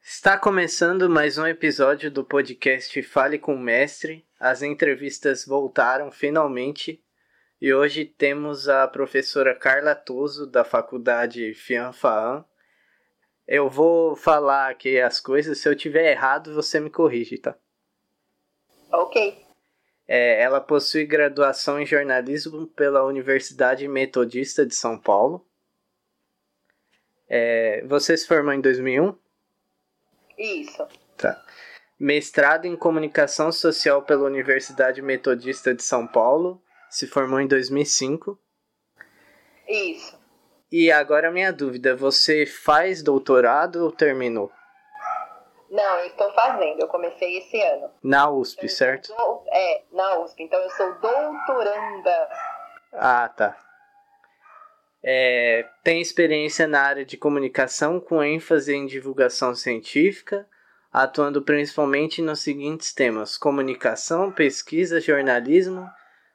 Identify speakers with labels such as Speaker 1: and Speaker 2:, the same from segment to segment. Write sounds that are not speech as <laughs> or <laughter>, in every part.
Speaker 1: Está começando mais um episódio do podcast Fale com o Mestre. As entrevistas voltaram finalmente e hoje temos a professora Carla Toso da Faculdade Fianfaan. Eu vou falar aqui as coisas, se eu tiver errado você me corrige, tá?
Speaker 2: Ok.
Speaker 1: É, ela possui graduação em jornalismo pela Universidade Metodista de São Paulo. É, você se formou em 2001?
Speaker 2: Isso.
Speaker 1: Tá. Mestrado em Comunicação Social pela Universidade Metodista de São Paulo. Se formou em 2005.
Speaker 2: Isso.
Speaker 1: E agora minha dúvida, você faz doutorado ou terminou?
Speaker 2: Não, eu estou fazendo. Eu comecei esse ano.
Speaker 1: Na USP, certo?
Speaker 2: Do... É, na USP. Então eu sou doutoranda.
Speaker 1: Ah, tá. É, tem experiência na área de comunicação com ênfase em divulgação científica, atuando principalmente nos seguintes temas: comunicação, pesquisa, jornalismo,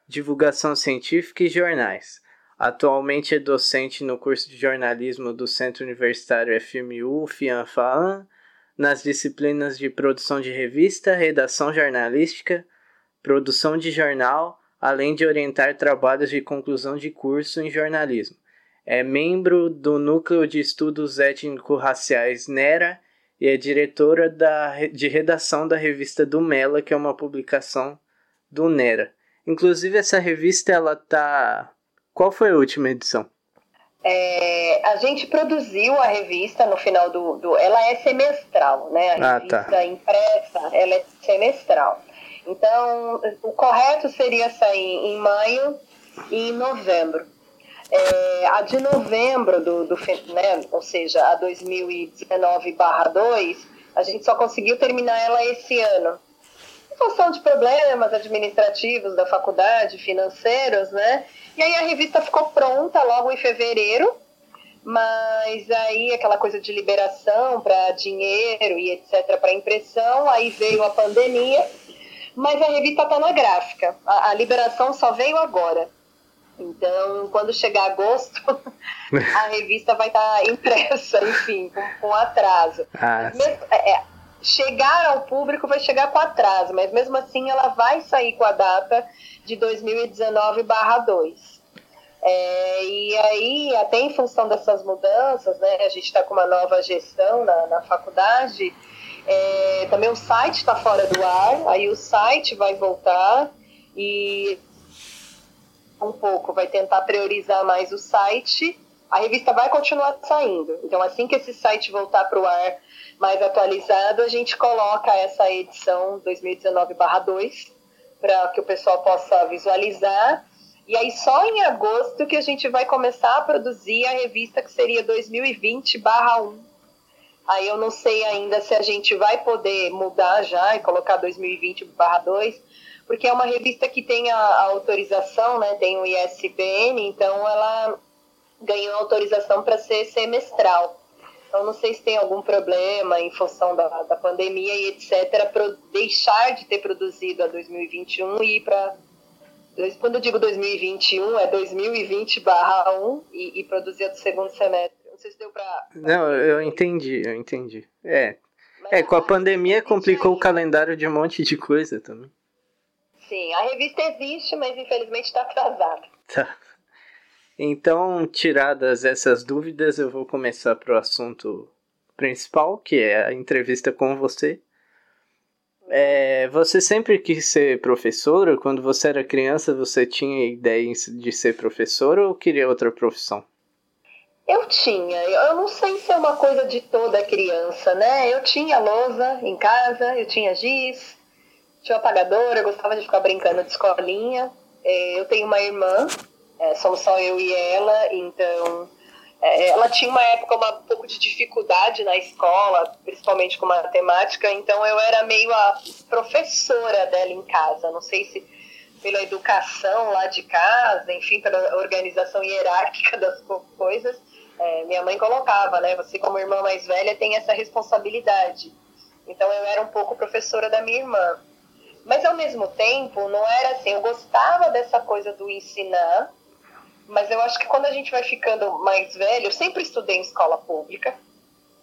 Speaker 1: divulgação científica e jornais. Atualmente é docente no curso de jornalismo do Centro Universitário FMU FIANFAAN, nas disciplinas de produção de revista, redação jornalística, produção de jornal, além de orientar trabalhos de conclusão de curso em jornalismo é membro do Núcleo de Estudos Étnico-Raciais NERA e é diretora da, de redação da revista do Mela, que é uma publicação do NERA. Inclusive, essa revista, ela tá... Qual foi a última edição?
Speaker 2: É, a gente produziu a revista no final do, do... Ela é semestral, né? A
Speaker 1: ah,
Speaker 2: revista
Speaker 1: tá.
Speaker 2: impressa, ela é semestral. Então, o correto seria sair em maio e novembro. É, a de novembro do, do né, ou seja, a 2019/2, a gente só conseguiu terminar ela esse ano. Em função de problemas administrativos da faculdade, financeiros, né? E aí a revista ficou pronta logo em fevereiro, mas aí aquela coisa de liberação para dinheiro e etc para impressão, aí veio a pandemia, mas a revista está na gráfica. A, a liberação só veio agora. Então, quando chegar agosto, <laughs> a revista vai estar impressa, <laughs> enfim, com, com atraso.
Speaker 1: Ah,
Speaker 2: mesmo, é, é, chegar ao público vai chegar com atraso, mas mesmo assim ela vai sair com a data de 2019/2. É, e aí, até em função dessas mudanças, né, a gente está com uma nova gestão na, na faculdade. É, também o site está fora do ar, aí o site vai voltar e um pouco, vai tentar priorizar mais o site. A revista vai continuar saindo. Então, assim que esse site voltar para o ar mais atualizado, a gente coloca essa edição 2019/2 para que o pessoal possa visualizar. E aí, só em agosto que a gente vai começar a produzir a revista que seria 2020/1. Aí eu não sei ainda se a gente vai poder mudar já e colocar 2020/2 porque é uma revista que tem a, a autorização, né, tem o ISBN, então ela ganhou autorização para ser semestral. Então, não sei se tem algum problema em função da, da pandemia e etc., para deixar de ter produzido a 2021 e ir para. Quando eu digo 2021, é 2020-1 e, e produzir a do segundo semestre. Não sei se deu para.
Speaker 1: Não, eu entendi, eu entendi. É. é, com a pandemia complicou o calendário de um monte de coisa também.
Speaker 2: Sim, a revista existe, mas infelizmente está atrasada.
Speaker 1: Tá. Então, tiradas essas dúvidas, eu vou começar para o assunto principal, que é a entrevista com você. É, você sempre quis ser professora? Quando você era criança, você tinha ideia de ser professora ou queria outra profissão?
Speaker 2: Eu tinha. Eu não sei se é uma coisa de toda criança, né? Eu tinha lousa em casa, eu tinha giz, tinha apagadora, eu gostava de ficar brincando de escolinha. É, eu tenho uma irmã, é, somos só eu e ela, então é, ela tinha uma época uma, um pouco de dificuldade na escola, principalmente com matemática, então eu era meio a professora dela em casa. Não sei se pela educação lá de casa, enfim, pela organização hierárquica <laughs> das coisas, é, minha mãe colocava, né? Você como irmã mais velha tem essa responsabilidade. Então eu era um pouco professora da minha irmã. Mas ao mesmo tempo, não era assim, eu gostava dessa coisa do ensinar, mas eu acho que quando a gente vai ficando mais velho, eu sempre estudei em escola pública,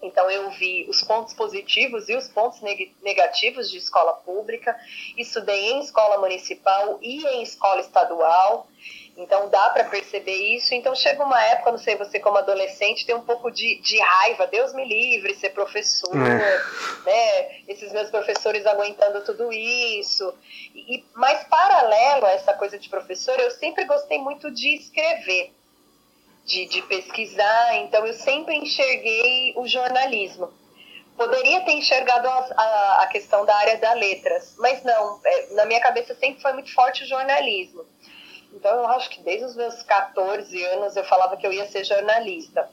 Speaker 2: então eu vi os pontos positivos e os pontos negativos de escola pública, estudei em escola municipal e em escola estadual. Então dá para perceber isso. Então chega uma época, não sei, você como adolescente tem um pouco de, de raiva, Deus me livre, ser professor, é. né? Esses meus professores aguentando tudo isso. E, mas paralelo a essa coisa de professor, eu sempre gostei muito de escrever de, de pesquisar, então eu sempre enxerguei o jornalismo. Poderia ter enxergado a, a, a questão da área das letras, mas não, é, na minha cabeça sempre foi muito forte o jornalismo. Então eu acho que desde os meus 14 anos eu falava que eu ia ser jornalista.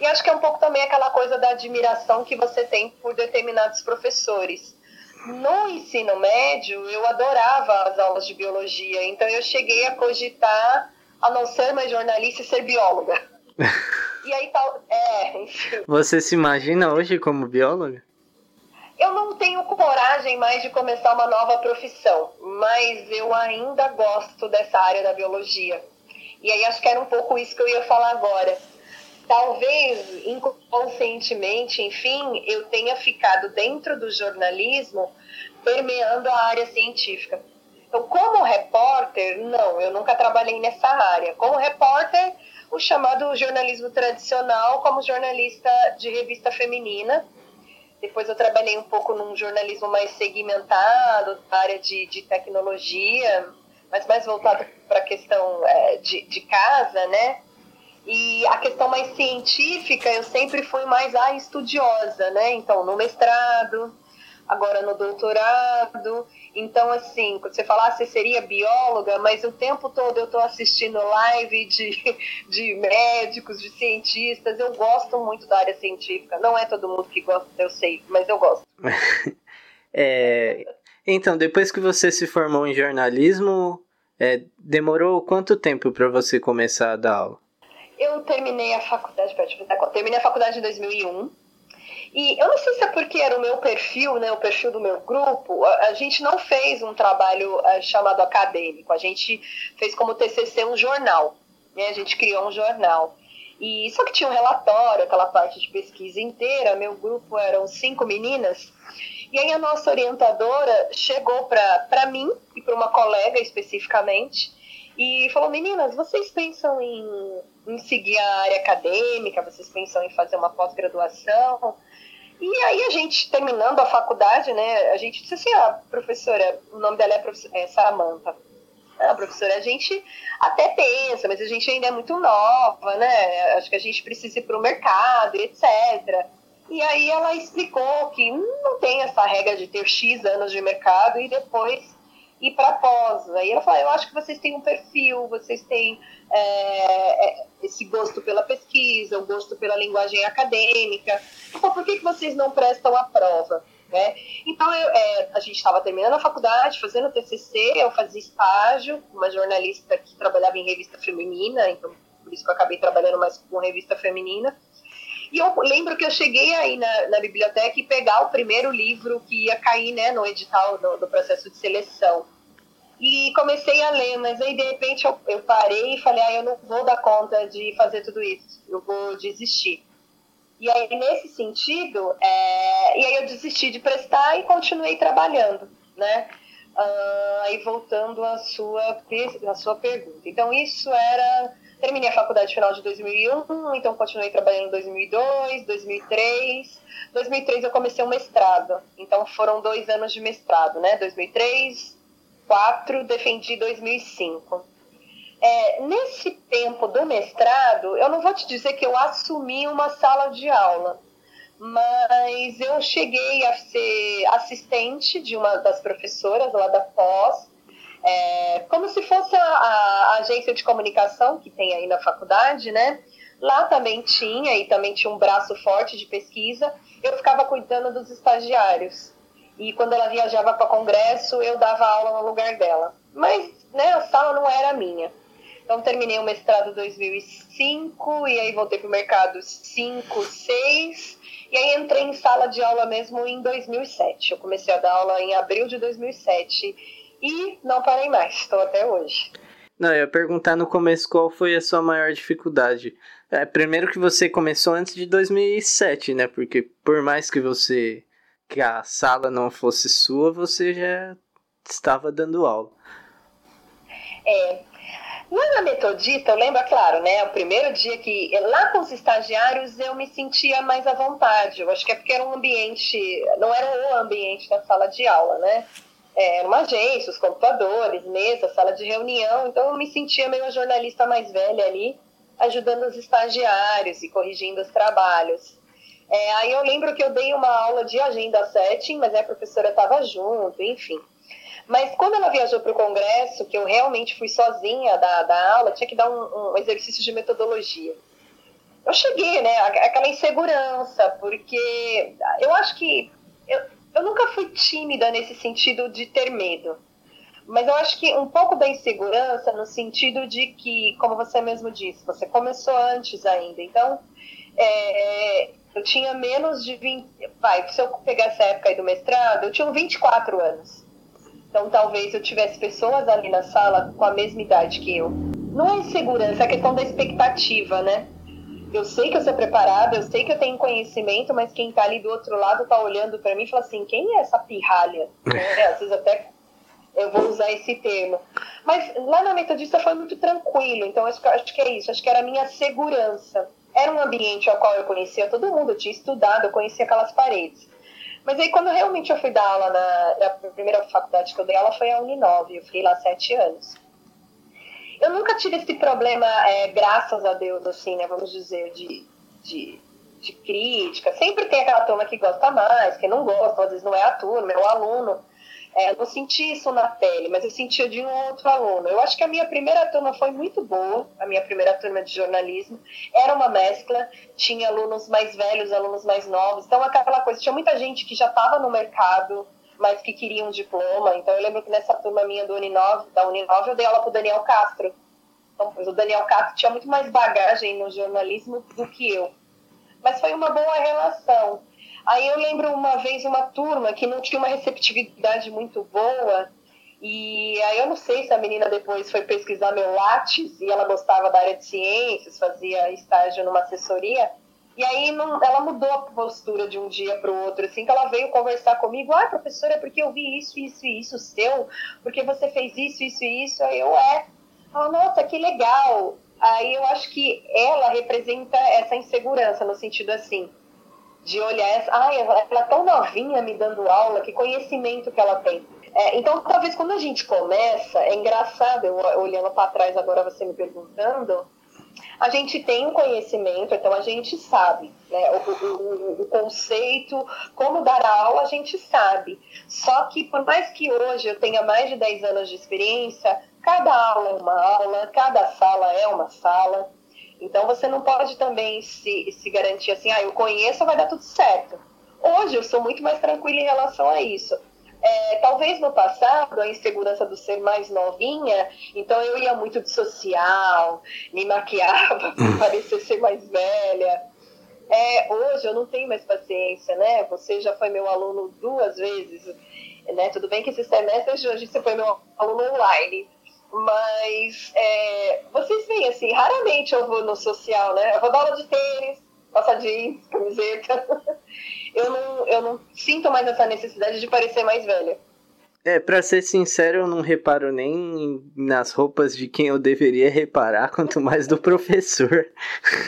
Speaker 2: E acho que é um pouco também aquela coisa da admiração que você tem por determinados professores. No ensino médio, eu adorava as aulas de biologia, então eu cheguei a cogitar a não ser mais jornalista e ser bióloga. <laughs> e aí tal. É, enfim.
Speaker 1: Você se imagina hoje como bióloga?
Speaker 2: Eu não tenho coragem mais de começar uma nova profissão, mas eu ainda gosto dessa área da biologia. E aí acho que era um pouco isso que eu ia falar agora. Talvez inconscientemente, enfim, eu tenha ficado dentro do jornalismo permeando a área científica. Então, como repórter, não, eu nunca trabalhei nessa área. Como repórter, o chamado jornalismo tradicional, como jornalista de revista feminina. Depois eu trabalhei um pouco num jornalismo mais segmentado, área de, de tecnologia, mas mais voltado para a questão é, de, de casa, né? E a questão mais científica, eu sempre fui mais a estudiosa, né? Então, no mestrado, agora no doutorado. Então, assim, quando você falar, ah, você seria bióloga, mas o tempo todo eu estou assistindo live de, <laughs> de médicos, de cientistas. Eu gosto muito da área científica. Não é todo mundo que gosta, eu sei, mas eu gosto. <laughs>
Speaker 1: é, então, depois que você se formou em jornalismo, é, demorou quanto tempo para você começar a dar aula?
Speaker 2: Eu terminei a faculdade, terminei a faculdade em 2001 e eu não sei se é porque era o meu perfil, né, o perfil do meu grupo, a, a gente não fez um trabalho uh, chamado acadêmico, a gente fez como TCC um jornal, né, a gente criou um jornal. E só que tinha um relatório, aquela parte de pesquisa inteira, meu grupo eram cinco meninas, e aí a nossa orientadora chegou para mim e para uma colega especificamente e falou: Meninas, vocês pensam em, em seguir a área acadêmica? Vocês pensam em fazer uma pós-graduação? E aí a gente, terminando a faculdade, né, a gente disse assim, a ah, professora, o nome dela é, é Samantha. Ah, professora, a gente até pensa, mas a gente ainda é muito nova, né? Acho que a gente precisa ir para o mercado, etc. E aí ela explicou que não tem essa regra de ter X anos de mercado e depois ir para pós. Aí ela falou, eu acho que vocês têm um perfil, vocês têm é, é, esse gosto pela pesquisa, o gosto pela linguagem acadêmica. Então, por que, que vocês não prestam a prova? Né? Então, eu, é, a gente estava terminando a faculdade, fazendo TCC, eu fazia estágio, uma jornalista que trabalhava em revista feminina, então por isso que eu acabei trabalhando mais com revista feminina. E eu lembro que eu cheguei aí na, na biblioteca e pegar o primeiro livro que ia cair né, no edital do, do processo de seleção. E comecei a ler, mas aí de repente eu, eu parei e falei, ah, eu não vou dar conta de fazer tudo isso, eu vou desistir. E aí, nesse sentido, é... e aí eu desisti de prestar e continuei trabalhando, né? Uh, aí voltando à sua, à sua pergunta. Então, isso era Terminei a faculdade final de 2001, então continuei trabalhando em 2002, 2003. 2003 eu comecei um mestrado, então foram dois anos de mestrado, né? 2003, 4, defendi 2005. É, nesse tempo do mestrado, eu não vou te dizer que eu assumi uma sala de aula, mas eu cheguei a ser assistente de uma das professoras lá da pós, é, como se fosse a, a, agência de comunicação que tem aí na faculdade, né? Lá também tinha, e também tinha um braço forte de pesquisa, eu ficava cuidando dos estagiários. E quando ela viajava para congresso, eu dava aula no lugar dela. Mas né, a sala não era minha. Então, terminei o mestrado em 2005, e aí voltei para o mercado 5, 6, e aí entrei em sala de aula mesmo em 2007. Eu comecei a dar aula em abril de 2007, e não parei mais, estou até hoje.
Speaker 1: Não, eu ia perguntar no começo qual foi a sua maior dificuldade. É, primeiro que você começou antes de 2007, né? Porque por mais que você que a sala não fosse sua, você já estava dando aula.
Speaker 2: É. Lá na Metodista, eu lembro, claro, né? O primeiro dia que. Lá com os estagiários eu me sentia mais à vontade. Eu acho que é porque era um ambiente. Não era o ambiente da sala de aula, né? É, era uma agência, os computadores, mesa, sala de reunião. Então eu me sentia meio a jornalista mais velha ali, ajudando os estagiários e corrigindo os trabalhos. É, aí eu lembro que eu dei uma aula de agenda setting, mas a professora estava junto, enfim. Mas quando ela viajou para o congresso, que eu realmente fui sozinha da, da aula, tinha que dar um, um exercício de metodologia. Eu cheguei, né, aquela insegurança, porque eu acho que eu, eu nunca fui tímida nesse sentido de ter medo. Mas eu acho que um pouco da insegurança no sentido de que, como você mesmo disse, você começou antes ainda. Então, é, eu tinha menos de 20. Vai, se eu pegar essa época aí do mestrado, eu tinha 24 anos. Então talvez eu tivesse pessoas ali na sala com a mesma idade que eu. Não é insegurança, é questão da expectativa, né? Eu sei que eu sou preparada, eu sei que eu tenho conhecimento, mas quem tá ali do outro lado tá olhando para mim e fala assim: quem é essa pirralha? É, às vezes até eu vou usar esse termo. Mas lá na Metodista foi muito tranquilo, então acho, acho que é isso, acho que era a minha segurança. Era um ambiente ao qual eu conhecia todo mundo, eu tinha estudado, eu conhecia aquelas paredes. Mas aí, quando realmente eu fui dar aula na, na primeira faculdade que eu dei aula foi a Uninove, eu fiquei lá sete anos. Eu nunca tive esse problema, é, graças a Deus, assim, né, vamos dizer, de, de, de crítica. Sempre tem aquela turma que gosta mais, que não gosta, às vezes não é a turma, é o aluno. É, eu não senti isso na pele, mas eu sentia de um outro aluno. Eu acho que a minha primeira turma foi muito boa, a minha primeira turma de jornalismo. Era uma mescla, tinha alunos mais velhos, alunos mais novos. Então, aquela coisa, tinha muita gente que já estava no mercado, mas que queria um diploma. Então, eu lembro que nessa turma minha do Uninove, da Uninove, eu dei aula para o Daniel Castro. Então, o Daniel Castro tinha muito mais bagagem no jornalismo do que eu. Mas foi uma boa relação. Aí eu lembro uma vez uma turma que não tinha uma receptividade muito boa, e aí eu não sei se a menina depois foi pesquisar meu Lattes e ela gostava da área de ciências, fazia estágio numa assessoria. E aí não, ela mudou a postura de um dia para o outro, assim, que ela veio conversar comigo, ah, professora, é porque eu vi isso, isso e isso seu, porque você fez isso, isso e isso, aí eu é. Ela, nossa, que legal. Aí eu acho que ela representa essa insegurança, no sentido assim, de olhar essa, ai, ela é tão novinha me dando aula, que conhecimento que ela tem. É, então, talvez quando a gente começa, é engraçado, eu, olhando para trás agora você me perguntando, a gente tem um conhecimento, então a gente sabe, né? O, o, o, conceito, como dar aula, a gente sabe. Só que por mais que hoje eu tenha mais de 10 anos de experiência, cada aula é uma aula, cada sala é uma sala. Então você não pode também se, se garantir assim, ah, eu conheço, vai dar tudo certo. Hoje eu sou muito mais tranquila em relação a isso. É, talvez no passado, a insegurança do ser mais novinha, então eu ia muito de social, me maquiava <laughs> para parecer ser mais velha. É, hoje eu não tenho mais paciência, né? Você já foi meu aluno duas vezes, né? Tudo bem que esse semestre hoje você foi meu aluno online, mas é, vocês veem assim, raramente eu vou no social, né? Eu vou dar aula de tênis, passar jeans, camiseta. <laughs> Eu não, eu não sinto mais essa necessidade de parecer mais velha.
Speaker 1: É, pra ser sincero, eu não reparo nem nas roupas de quem eu deveria reparar, <laughs> quanto mais do professor.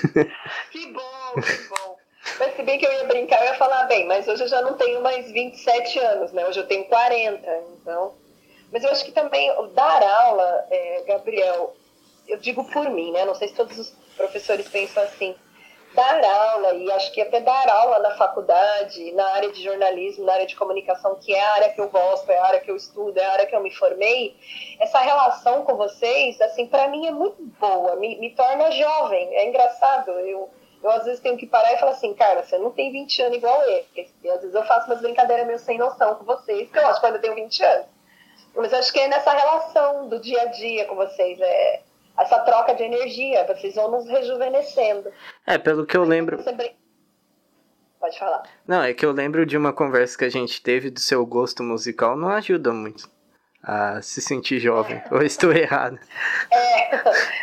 Speaker 1: <laughs>
Speaker 2: Que bom, que bom. Mas se bem que eu ia brincar, eu ia falar, bem, mas hoje eu já não tenho mais 27 anos, né? Hoje eu tenho 40, então mas eu acho que também dar aula, é, Gabriel, eu digo por mim, né? Não sei se todos os professores pensam assim. Dar aula, e acho que até dar aula na faculdade, na área de jornalismo, na área de comunicação, que é a área que eu gosto, é a área que eu estudo, é a área que eu me formei, essa relação com vocês, assim, para mim é muito boa, me, me torna jovem. É engraçado, eu, eu às vezes tenho que parar e falar assim, cara, você não tem 20 anos igual eu. E às vezes eu faço umas brincadeiras meio sem noção com vocês, porque eu acho que eu tenho 20 anos. Mas acho que é nessa relação do dia a dia com vocês. É, troca de energia, vocês vão nos rejuvenescendo.
Speaker 1: É, pelo que eu lembro.
Speaker 2: Pode falar.
Speaker 1: Não, é que eu lembro de uma conversa que a gente teve do seu gosto musical, não ajuda muito a se sentir jovem. É. Ou estou errado?
Speaker 2: É,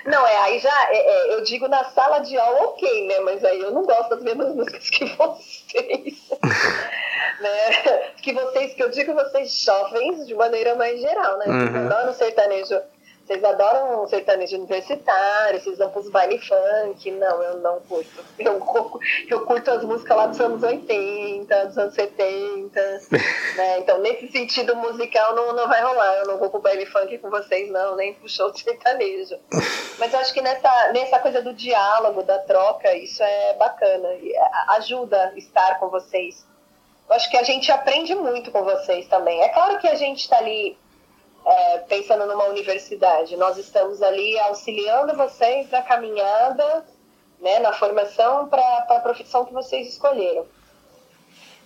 Speaker 2: <laughs> não, é, aí já, é, é, eu digo na sala de aula, ok, né? Mas aí eu não gosto das mesmas músicas que vocês. <laughs> né? Que vocês, que eu digo vocês jovens de maneira mais geral, né? Uhum. Adoro sertanejo vocês adoram sertanejo universitário, vocês vão pros baile funk. Não, eu não curto. Eu, eu curto as músicas lá dos anos 80, dos anos 70. <laughs> né? Então, nesse sentido musical, não, não vai rolar. Eu não vou pro baile funk com vocês, não, nem pro show de sertanejo. <laughs> Mas eu acho que nessa, nessa coisa do diálogo, da troca, isso é bacana. Ajuda estar com vocês. Eu acho que a gente aprende muito com vocês também. É claro que a gente está ali é, pensando numa universidade. Nós estamos ali auxiliando vocês na caminhada, né, na formação para a profissão que vocês escolheram.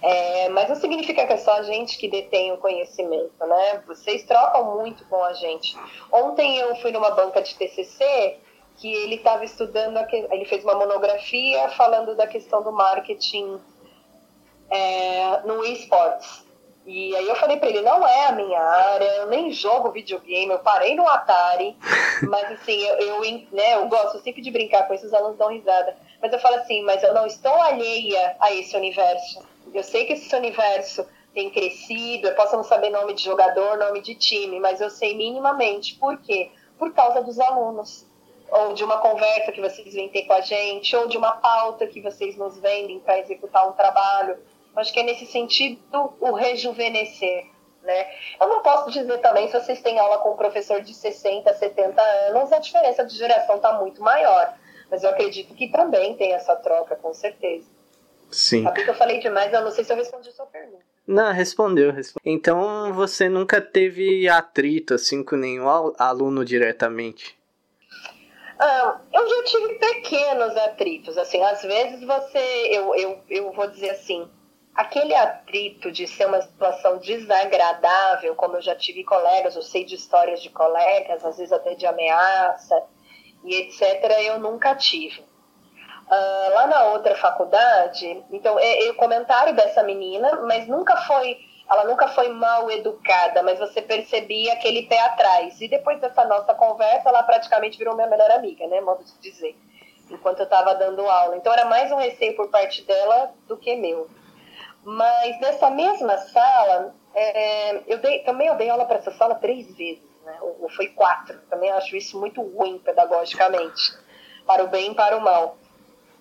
Speaker 2: É, mas não significa que é só a gente que detém o conhecimento, né? Vocês trocam muito com a gente. Ontem eu fui numa banca de TCC que ele estava estudando, ele fez uma monografia falando da questão do marketing é, no esportes. E aí eu falei para ele, não é a minha área, eu nem jogo videogame, eu parei no Atari, <laughs> mas assim, eu, eu, né, eu gosto sempre de brincar com esses alunos dão risada. Mas eu falo assim, mas eu não estou alheia a esse universo. Eu sei que esse universo tem crescido, eu posso não saber nome de jogador, nome de time, mas eu sei minimamente. Por quê? Por causa dos alunos. Ou de uma conversa que vocês vêm ter com a gente, ou de uma pauta que vocês nos vendem para executar um trabalho Acho que é nesse sentido o rejuvenescer. Né? Eu não posso dizer também, se vocês têm aula com um professor de 60, 70 anos, a diferença de geração está muito maior. Mas eu acredito que também tem essa troca, com certeza.
Speaker 1: Sim.
Speaker 2: Sabe que eu falei demais, eu não sei se eu respondi a sua pergunta.
Speaker 1: Não, respondeu, respondeu. Então você nunca teve atrito assim com nenhum aluno diretamente?
Speaker 2: Ah, eu já tive pequenos atritos, assim, às vezes você, eu, eu, eu vou dizer assim, aquele atrito de ser uma situação desagradável, como eu já tive colegas, eu sei de histórias de colegas, às vezes até de ameaça e etc., eu nunca tive. Uh, lá na outra faculdade, então, é, é o comentário dessa menina, mas nunca foi, ela nunca foi mal educada, mas você percebia aquele pé atrás. E depois dessa nossa conversa, ela praticamente virou minha melhor amiga, né, modo de dizer, enquanto eu estava dando aula. Então era mais um receio por parte dela do que meu. Mas nessa mesma sala, é, eu dei, também eu dei aula para essa sala três vezes, né? ou, ou, foi quatro. Também acho isso muito ruim pedagogicamente, para o bem e para o mal.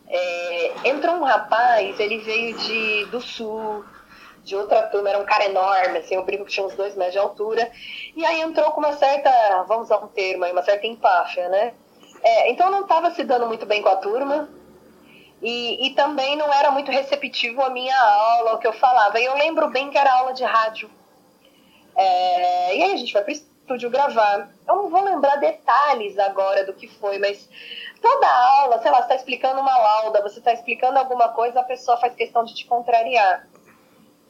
Speaker 2: É, entrou um rapaz, ele veio de, do sul, de outra turma, era um cara enorme, assim, eu brinco que tinha uns dois metros de altura, e aí entrou com uma certa, vamos usar um termo aí, uma certa empáfia, né? É, então não estava se dando muito bem com a turma, e, e também não era muito receptivo a minha aula, o que eu falava. E eu lembro bem que era aula de rádio. É, e aí a gente vai para o estúdio gravar. Eu não vou lembrar detalhes agora do que foi, mas toda aula, sei lá, você está explicando uma lauda, você está explicando alguma coisa, a pessoa faz questão de te contrariar.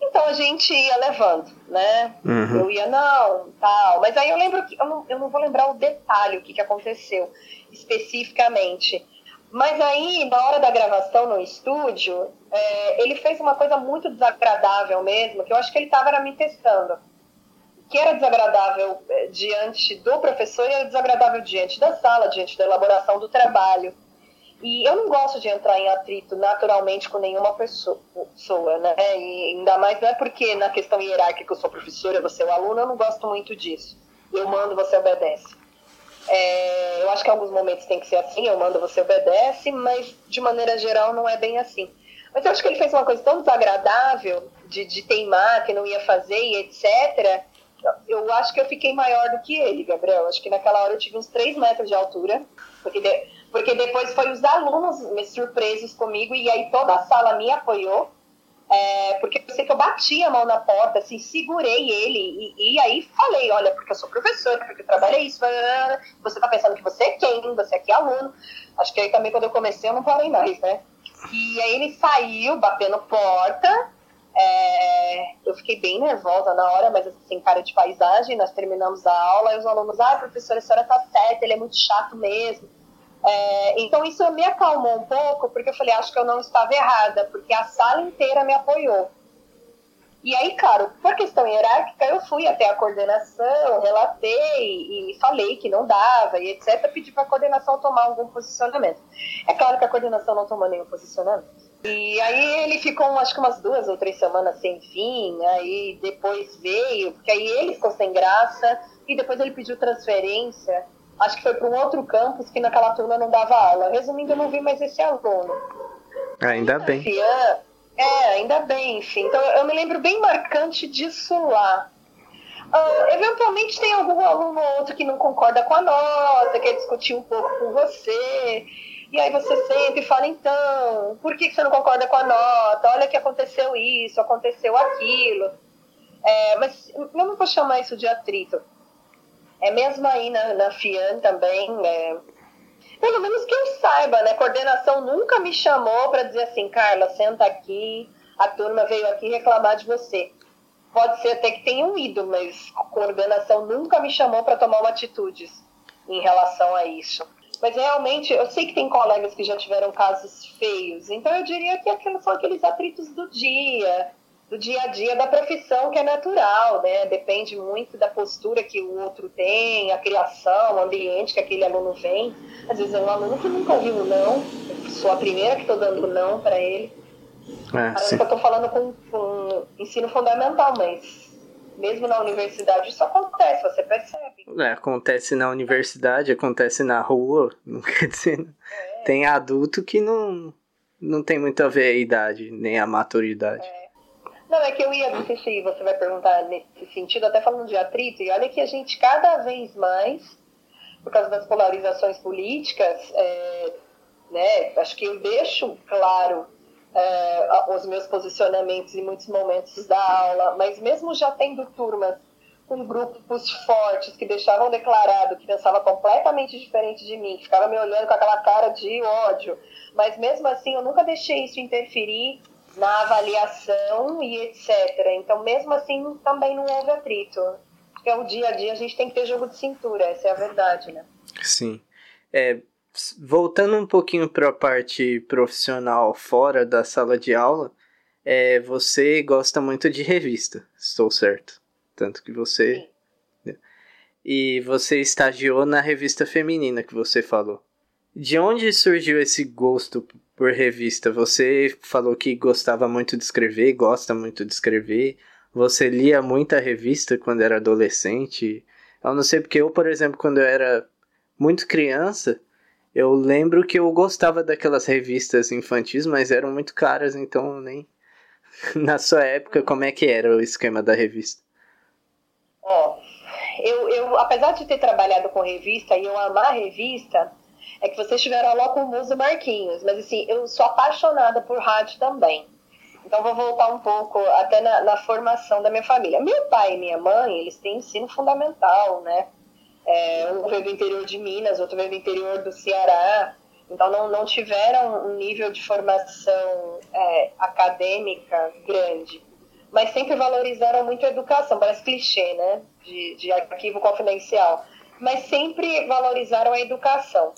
Speaker 2: Então a gente ia levando, né? Uhum. Eu ia, não, tal. Mas aí eu lembro que. Eu não, eu não vou lembrar o detalhe, o que, que aconteceu especificamente. Mas aí, na hora da gravação no estúdio, é, ele fez uma coisa muito desagradável mesmo, que eu acho que ele estava me testando. Que era desagradável é, diante do professor e era desagradável diante da sala, diante da elaboração do trabalho. E eu não gosto de entrar em atrito naturalmente com nenhuma pessoa, né? E ainda mais não é porque na questão hierárquica eu sou professora, você é o aluno, eu não gosto muito disso. Eu mando, você obedece. É, eu acho que alguns momentos tem que ser assim, eu mando, você obedece, mas de maneira geral não é bem assim. Mas eu acho que ele fez uma coisa tão desagradável de, de teimar, que não ia fazer e etc. Eu acho que eu fiquei maior do que ele, Gabriel. Acho que naquela hora eu tive uns 3 metros de altura, porque, de, porque depois foi os alunos me surpresos comigo e aí toda a sala me apoiou. É, porque eu sei que eu bati a mão na porta, assim, segurei ele e, e aí falei, olha, porque eu sou professora, porque eu trabalhei isso, você tá pensando que você é quem, você aqui é aluno. Acho que aí também quando eu comecei eu não parei mais, né? E aí ele saiu batendo porta, É, eu fiquei bem nervosa na hora, mas assim, cara de paisagem, nós terminamos a aula e os alunos, ah, professora, a senhora tá certa, ele é muito chato mesmo. É, então isso me acalmou um pouco, porque eu falei, acho que eu não estava errada, porque a sala inteira me apoiou. E aí, claro, por questão hierárquica, eu fui até a coordenação, relatei e falei que não dava e etc. Pedi para a coordenação tomar algum posicionamento. É claro que a coordenação não tomou nenhum posicionamento. E aí ele ficou, acho que umas duas ou três semanas sem fim, aí depois veio, porque aí ele ficou sem graça, e depois ele pediu transferência, acho que foi para um outro campus que naquela turma não dava aula. Resumindo, eu não vi mais esse aluno.
Speaker 1: Ainda bem.
Speaker 2: É, ainda bem, enfim. Então eu me lembro bem marcante disso lá. Uh, eventualmente tem algum aluno ou outro que não concorda com a nota, quer discutir um pouco com você. E aí você sempre fala, então, por que você não concorda com a nota? Olha que aconteceu isso, aconteceu aquilo. É, mas eu não vou chamar isso de atrito. É mesmo aí na, na FIAN também, é, pelo menos que eu saiba, né? Coordenação nunca me chamou para dizer assim, Carla, senta aqui, a turma veio aqui reclamar de você. Pode ser até que tenham ido, mas a coordenação nunca me chamou para tomar uma atitude em relação a isso. Mas realmente, eu sei que tem colegas que já tiveram casos feios, então eu diria que aqueles são aqueles atritos do dia, do dia a dia da profissão que é natural, né? Depende muito da postura que o outro tem, a criação, o ambiente que aquele aluno vem. Às vezes é um aluno que nunca ouviu não, sou a primeira que estou dando não para ele. É, Parece que eu estou falando com, com ensino fundamental, mas mesmo na universidade isso acontece, você percebe.
Speaker 1: É, acontece na universidade, acontece na rua, <laughs> não quer dizer. É. Tem adulto que não, não tem muito a ver a idade, nem a maturidade. É.
Speaker 2: Não, é que eu ia, se você vai perguntar nesse sentido, até falando de atrito, e olha que a gente cada vez mais, por causa das polarizações políticas, é, né, acho que eu deixo claro é, os meus posicionamentos em muitos momentos da aula, mas mesmo já tendo turmas com grupos fortes que deixavam declarado que pensava completamente diferente de mim, que ficava me olhando com aquela cara de ódio, mas mesmo assim eu nunca deixei isso interferir na avaliação e etc. Então, mesmo assim, também não houve atrito. Porque o dia a dia a gente tem que ter jogo de cintura, essa é a verdade, né?
Speaker 1: Sim. É, voltando um pouquinho para a parte profissional fora da sala de aula, é, você gosta muito de revista, estou certo. Tanto que você. Sim. Né? E você estagiou na revista feminina que você falou. De onde surgiu esse gosto por revista? Você falou que gostava muito de escrever, gosta muito de escrever. Você lia muita revista quando era adolescente? Eu não sei porque eu, por exemplo, quando eu era muito criança, eu lembro que eu gostava daquelas revistas infantis, mas eram muito caras, então nem <laughs> na sua época como é que era o esquema da revista?
Speaker 2: Ó, eu, eu apesar de ter trabalhado com revista e eu amar revista, é que vocês tiveram lá com o Muso Marquinhos, mas assim, eu sou apaixonada por rádio também. Então vou voltar um pouco até na, na, formação da minha família. Meu pai e minha mãe, eles têm ensino fundamental, né? É, um veio do interior de Minas, outro veio do interior do Ceará. Então não, não tiveram um nível de formação é, acadêmica grande. Mas sempre valorizaram muito a educação, parece clichê, né? De, de arquivo confidencial. Mas sempre valorizaram a educação.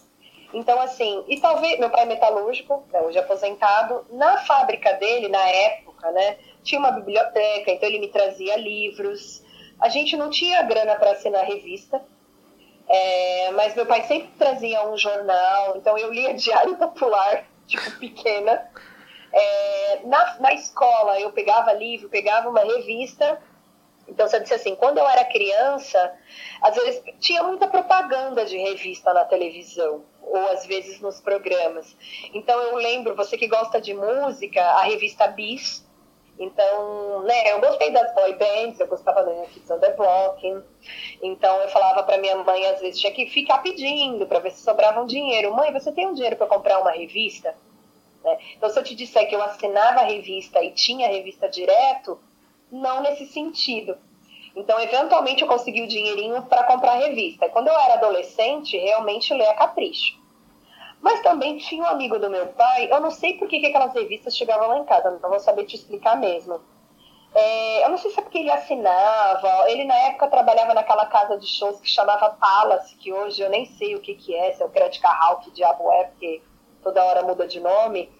Speaker 2: Então, assim, e talvez, meu pai é metalúrgico, né, hoje aposentado, na fábrica dele, na época, né, tinha uma biblioteca, então ele me trazia livros. A gente não tinha grana para assinar revista, é, mas meu pai sempre trazia um jornal, então eu lia <laughs> Diário Popular, tipo, pequena. É, na, na escola eu pegava livro, pegava uma revista então, você disse assim, quando eu era criança, às vezes tinha muita propaganda de revista na televisão, ou às vezes nos programas. Então, eu lembro, você que gosta de música, a revista Bis. Então, né, eu gostei das boy bands, eu gostava da Kids on the Block. Então, eu falava para minha mãe, às vezes, tinha que ficar pedindo para ver se sobrava um dinheiro. Mãe, você tem um dinheiro para comprar uma revista? Né? Então, se eu te disser que eu assinava a revista e tinha a revista direto, não nesse sentido. Então, eventualmente, eu consegui o dinheirinho para comprar a revista. Quando eu era adolescente, realmente lia capricho. Mas também tinha um amigo do meu pai, eu não sei por que, que aquelas revistas chegavam lá em casa, não vou saber te explicar mesmo. É, eu não sei se é porque ele assinava, ele na época trabalhava naquela casa de shows que chamava Palace, que hoje eu nem sei o que, que é, se é o Credit Carral, que diabo é, porque toda hora muda de nome.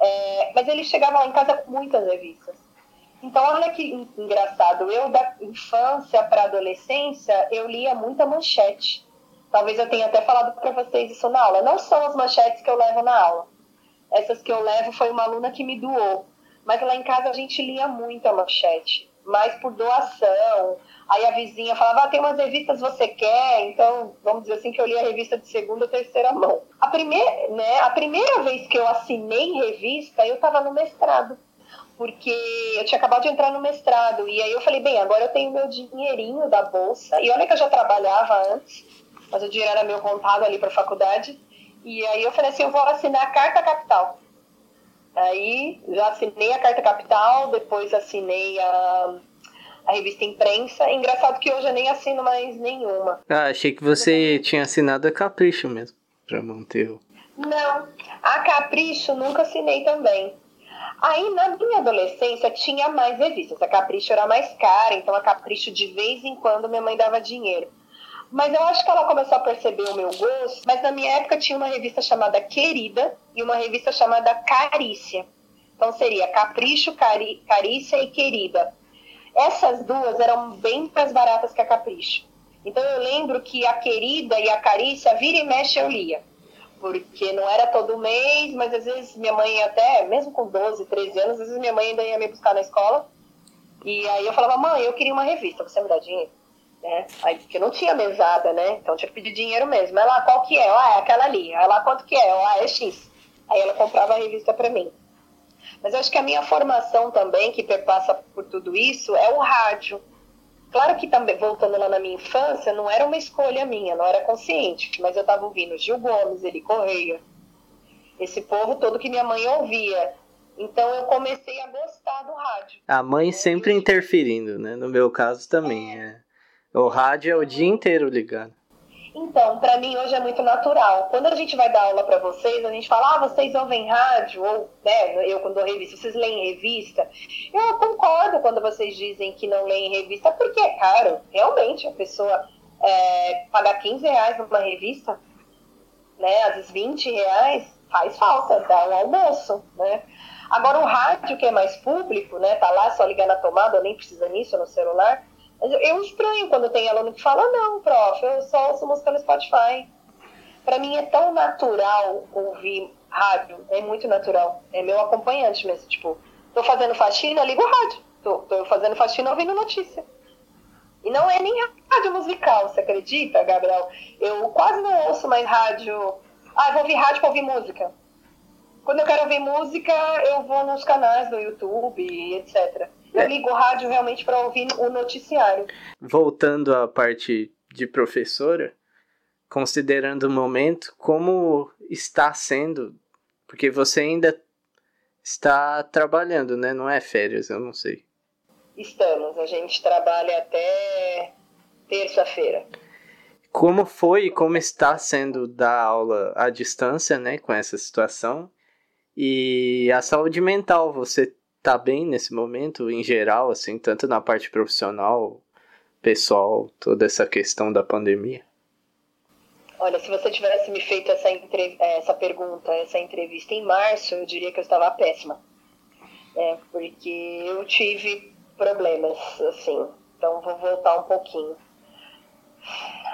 Speaker 2: É, mas ele chegava lá em casa com muitas revistas. Então, olha que engraçado. Eu, da infância para adolescência, eu lia muita manchete. Talvez eu tenha até falado para vocês isso na aula. Não são as manchetes que eu levo na aula. Essas que eu levo foi uma aluna que me doou. Mas lá em casa a gente lia muita manchete. Mais por doação. Aí a vizinha falava, ah, tem umas revistas você quer? Então, vamos dizer assim, que eu li a revista de segunda ou terceira mão. A primeira, né, a primeira vez que eu assinei revista, eu estava no mestrado porque eu tinha acabado de entrar no mestrado. E aí eu falei, bem, agora eu tenho meu dinheirinho da bolsa. E olha que eu já trabalhava antes, mas o dinheiro era meu contado ali para a faculdade. E aí eu falei assim, eu vou assinar a carta capital. Aí já assinei a carta capital, depois assinei a, a revista imprensa. Engraçado que hoje eu nem assino mais nenhuma.
Speaker 1: Ah, achei que você tinha assinado a Capricho mesmo, para manter o...
Speaker 2: Não, a Capricho nunca assinei também. Aí, na minha adolescência, tinha mais revistas. A Capricho era mais cara, então a Capricho, de vez em quando, minha mãe dava dinheiro. Mas eu acho que ela começou a perceber o meu gosto. Mas na minha época tinha uma revista chamada Querida e uma revista chamada Carícia. Então seria Capricho, Cari Carícia e Querida. Essas duas eram bem mais baratas que a Capricho. Então eu lembro que a Querida e a Carícia, vira e mexe, eu lia porque não era todo mês, mas às vezes minha mãe até, mesmo com 12, 13 anos, às vezes minha mãe ainda ia me buscar na escola, e aí eu falava, mãe, eu queria uma revista, você me dá dinheiro? Né? Aí, porque não tinha mesada, né? Então tinha que pedir dinheiro mesmo. Ela, qual que é? Ah, é aquela ali. Ela, quanto que é? Ah, é X. Aí ela comprava a revista para mim. Mas eu acho que a minha formação também, que perpassa por tudo isso, é o rádio. Claro que também, voltando lá na minha infância, não era uma escolha minha, não era consciente, mas eu estava ouvindo Gil Gomes, Eli Correia, esse povo todo que minha mãe ouvia. Então eu comecei a gostar do rádio.
Speaker 1: A mãe sempre interferindo, né? No meu caso também. É. é. O rádio é o dia inteiro ligado.
Speaker 2: Então, para mim hoje é muito natural. Quando a gente vai dar aula para vocês, a gente fala, ah, vocês ouvem rádio, ou, né, eu quando dou revista, vocês leem revista. Eu concordo quando vocês dizem que não leem revista, porque é caro. Realmente, a pessoa é, pagar 15 reais numa revista, né, às vezes 20 reais, faz falta, dá um almoço, né? Agora o rádio, que é mais público, né, tá lá só ligar na tomada, nem precisa nisso no celular, eu estranho quando tem aluno que fala, não, prof, eu só ouço música no Spotify. Para mim é tão natural ouvir rádio, é muito natural. É meu acompanhante mesmo, tipo, tô fazendo faxina, ligo o rádio. Tô, tô fazendo faxina ouvindo notícia. E não é nem rádio musical, você acredita, Gabriel? Eu quase não ouço mais rádio. Ah, vou ouvir rádio para ouvir música. Quando eu quero ouvir música, eu vou nos canais do YouTube, etc. Eu ligo o rádio realmente para ouvir o noticiário.
Speaker 1: Voltando à parte de professora, considerando o momento, como está sendo? Porque você ainda está trabalhando, né? Não é férias, eu não sei.
Speaker 2: Estamos, a gente trabalha até terça-feira.
Speaker 1: Como foi e como está sendo dar aula à distância, né, com essa situação? E a saúde mental, você tá bem nesse momento, em geral, assim, tanto na parte profissional, pessoal, toda essa questão da pandemia?
Speaker 2: Olha, se você tivesse me feito essa, essa pergunta, essa entrevista em março, eu diria que eu estava péssima. É, porque eu tive problemas, assim. Então, vou voltar um pouquinho.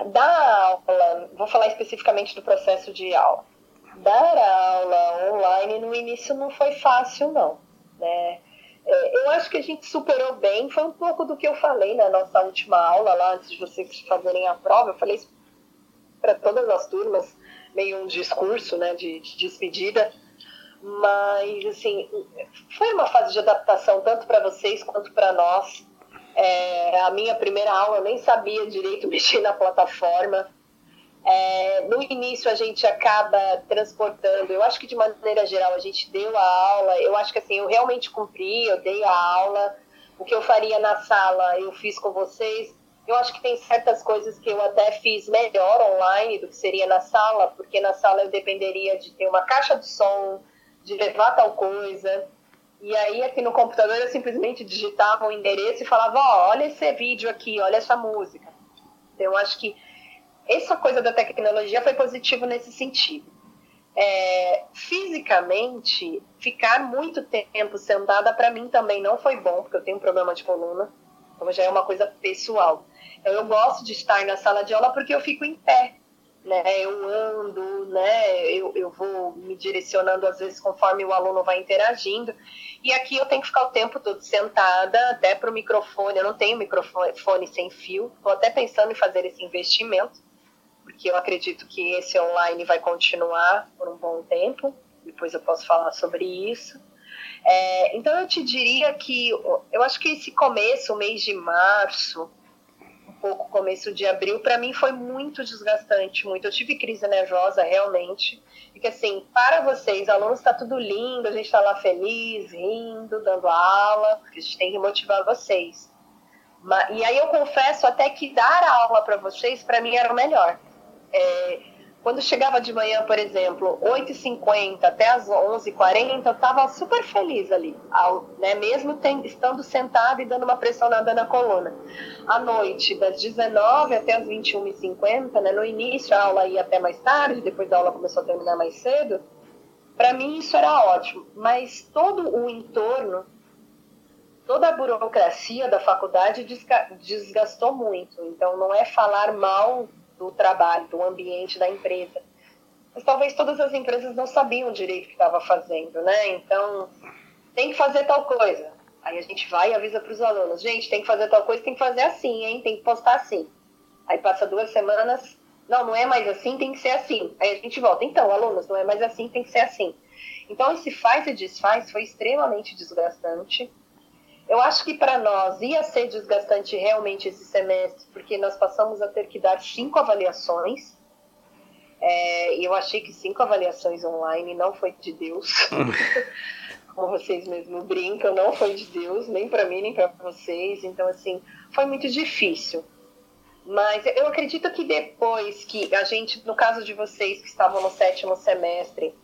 Speaker 2: Da aula, vou falar especificamente do processo de aula. Dar aula online no início não foi fácil, não né? É, eu acho que a gente superou bem, foi um pouco do que eu falei na nossa última aula, lá antes de vocês fazerem a prova, eu falei isso para todas as turmas, meio um discurso né, de, de despedida, mas assim, foi uma fase de adaptação tanto para vocês quanto para nós. É, a minha primeira aula eu nem sabia direito <laughs> mexer na plataforma, é, no início a gente acaba transportando, eu acho que de maneira geral a gente deu a aula, eu acho que assim, eu realmente cumpri, eu dei a aula, o que eu faria na sala eu fiz com vocês. Eu acho que tem certas coisas que eu até fiz melhor online do que seria na sala, porque na sala eu dependeria de ter uma caixa de som, de levar tal coisa. E aí, aqui no computador, eu simplesmente digitava o endereço e falava: Ó, oh, olha esse vídeo aqui, olha essa música. Então, eu acho que essa coisa da tecnologia foi positivo nesse sentido. É, fisicamente, ficar muito tempo sentada para mim também não foi bom, porque eu tenho um problema de coluna, então já é uma coisa pessoal. Então, eu gosto de estar na sala de aula porque eu fico em pé né? Eu ando, né? Eu, eu vou me direcionando às vezes conforme o aluno vai interagindo. E aqui eu tenho que ficar o tempo todo sentada, até para o microfone. Eu não tenho microfone sem fio. Estou até pensando em fazer esse investimento, porque eu acredito que esse online vai continuar por um bom tempo. Depois eu posso falar sobre isso. É, então eu te diria que eu acho que esse começo, o mês de março, pouco começo de abril, para mim foi muito desgastante, muito. Eu tive crise nervosa realmente, porque assim, para vocês, alunos está tudo lindo, a gente está lá feliz, rindo, dando aula, porque a gente tem que motivar vocês. E aí eu confesso até que dar aula para vocês, para mim era o melhor. É, quando chegava de manhã, por exemplo, 8h50 até as 11h40, eu estava super feliz ali, ao, né, mesmo tem, estando sentada e dando uma pressionada na coluna. À noite, das 19 até as 21h50, né, no início a aula ia até mais tarde, depois a aula começou a terminar mais cedo, para mim isso era ótimo, mas todo o entorno, toda a burocracia da faculdade desgastou muito, então não é falar mal do trabalho, do ambiente da empresa. Mas talvez todas as empresas não sabiam direito o que estava fazendo, né? Então, tem que fazer tal coisa. Aí a gente vai e avisa para os alunos, gente, tem que fazer tal coisa, tem que fazer assim, hein? Tem que postar assim. Aí passa duas semanas, não, não é mais assim, tem que ser assim. Aí a gente volta, então, alunos, não é mais assim, tem que ser assim. Então, esse faz e desfaz foi extremamente desgastante. Eu acho que para nós ia ser desgastante realmente esse semestre, porque nós passamos a ter que dar cinco avaliações. É, e eu achei que cinco avaliações online não foi de Deus. <laughs> Como vocês mesmos brincam, não foi de Deus, nem para mim, nem para vocês. Então, assim, foi muito difícil. Mas eu acredito que depois que a gente, no caso de vocês que estavam no sétimo semestre,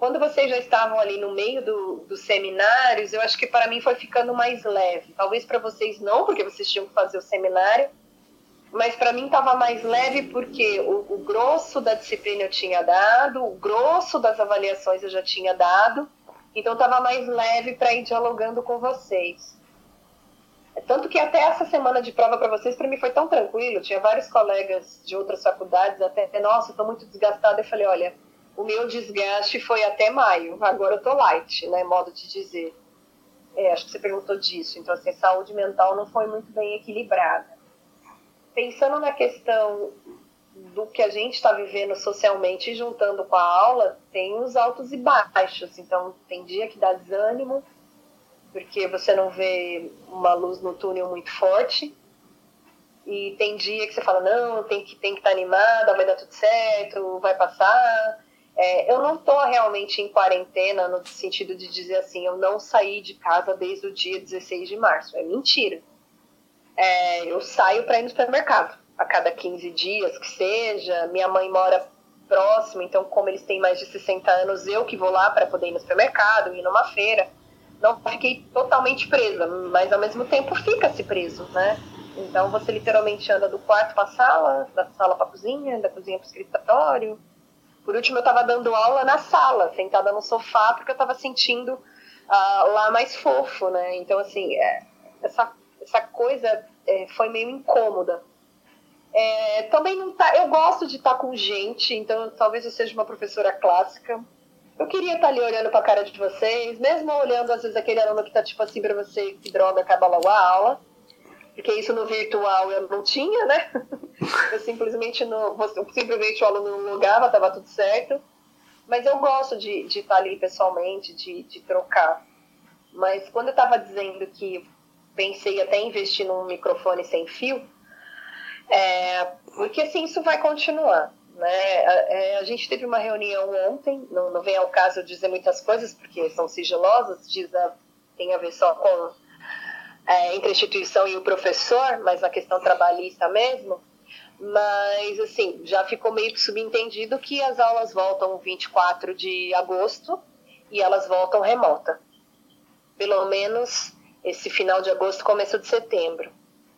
Speaker 2: quando vocês já estavam ali no meio do, dos seminários, eu acho que para mim foi ficando mais leve. Talvez para vocês não, porque vocês tinham que fazer o seminário, mas para mim estava mais leve porque o, o, grosso da disciplina eu tinha dado, o grosso das avaliações eu já tinha dado, então estava mais leve para ir dialogando com vocês. Tanto que até essa semana de prova para vocês, para mim foi tão tranquilo. Tinha vários colegas de outras faculdades, até, nossa, estou muito desgastada. Eu falei, olha, o meu desgaste foi até maio, agora eu tô light, né, modo de dizer. É, acho que você perguntou disso. Então, assim, saúde mental não foi muito bem equilibrada. Pensando na questão do que a gente está vivendo socialmente juntando com a aula, tem os altos e baixos. Então, tem dia que dá desânimo, porque você não vê uma luz no túnel muito forte. E tem dia que você fala, não, tem que tem que estar tá animada, vai dar tudo certo, vai passar. É, eu não estou realmente em quarentena no sentido de dizer assim, eu não saí de casa desde o dia 16 de março. É mentira. É, eu saio para ir no supermercado a cada 15 dias, que seja. Minha mãe mora próximo, então, como eles têm mais de 60 anos, eu que vou lá para poder ir no supermercado, ir numa feira. Não fiquei totalmente presa, mas ao mesmo tempo fica-se preso, né? Então você literalmente anda do quarto para a sala, da sala para a cozinha, da cozinha para o escritório por último, eu estava dando aula na sala, sentada no sofá, porque eu estava sentindo uh, lá mais fofo, né? Então, assim, é, essa, essa coisa é, foi meio incômoda. É, também não tá. Eu gosto de estar tá com gente, então talvez eu seja uma professora clássica. Eu queria estar tá ali olhando para a cara de vocês, mesmo olhando às vezes aquele aluno que está tipo assim para você, que droga, acaba logo a aula porque isso no virtual eu não tinha, né? <laughs> Eu simplesmente não, simplesmente o aluno não logava, estava tudo certo. Mas eu gosto de, de estar ali pessoalmente, de, de trocar. Mas quando eu estava dizendo que pensei até investir num microfone sem fio, é, porque assim isso vai continuar. Né? A, é, a, gente teve uma reunião ontem, não, não vem ao caso dizer muitas coisas, porque são sigilosas, diz a, tem a ver só com é, entre a instituição e o professor, mas na questão trabalhista mesmo. Mas, assim, já ficou meio subentendido que as aulas voltam 24 de agosto e elas voltam remota. pelo menos esse final de agosto, começo de setembro.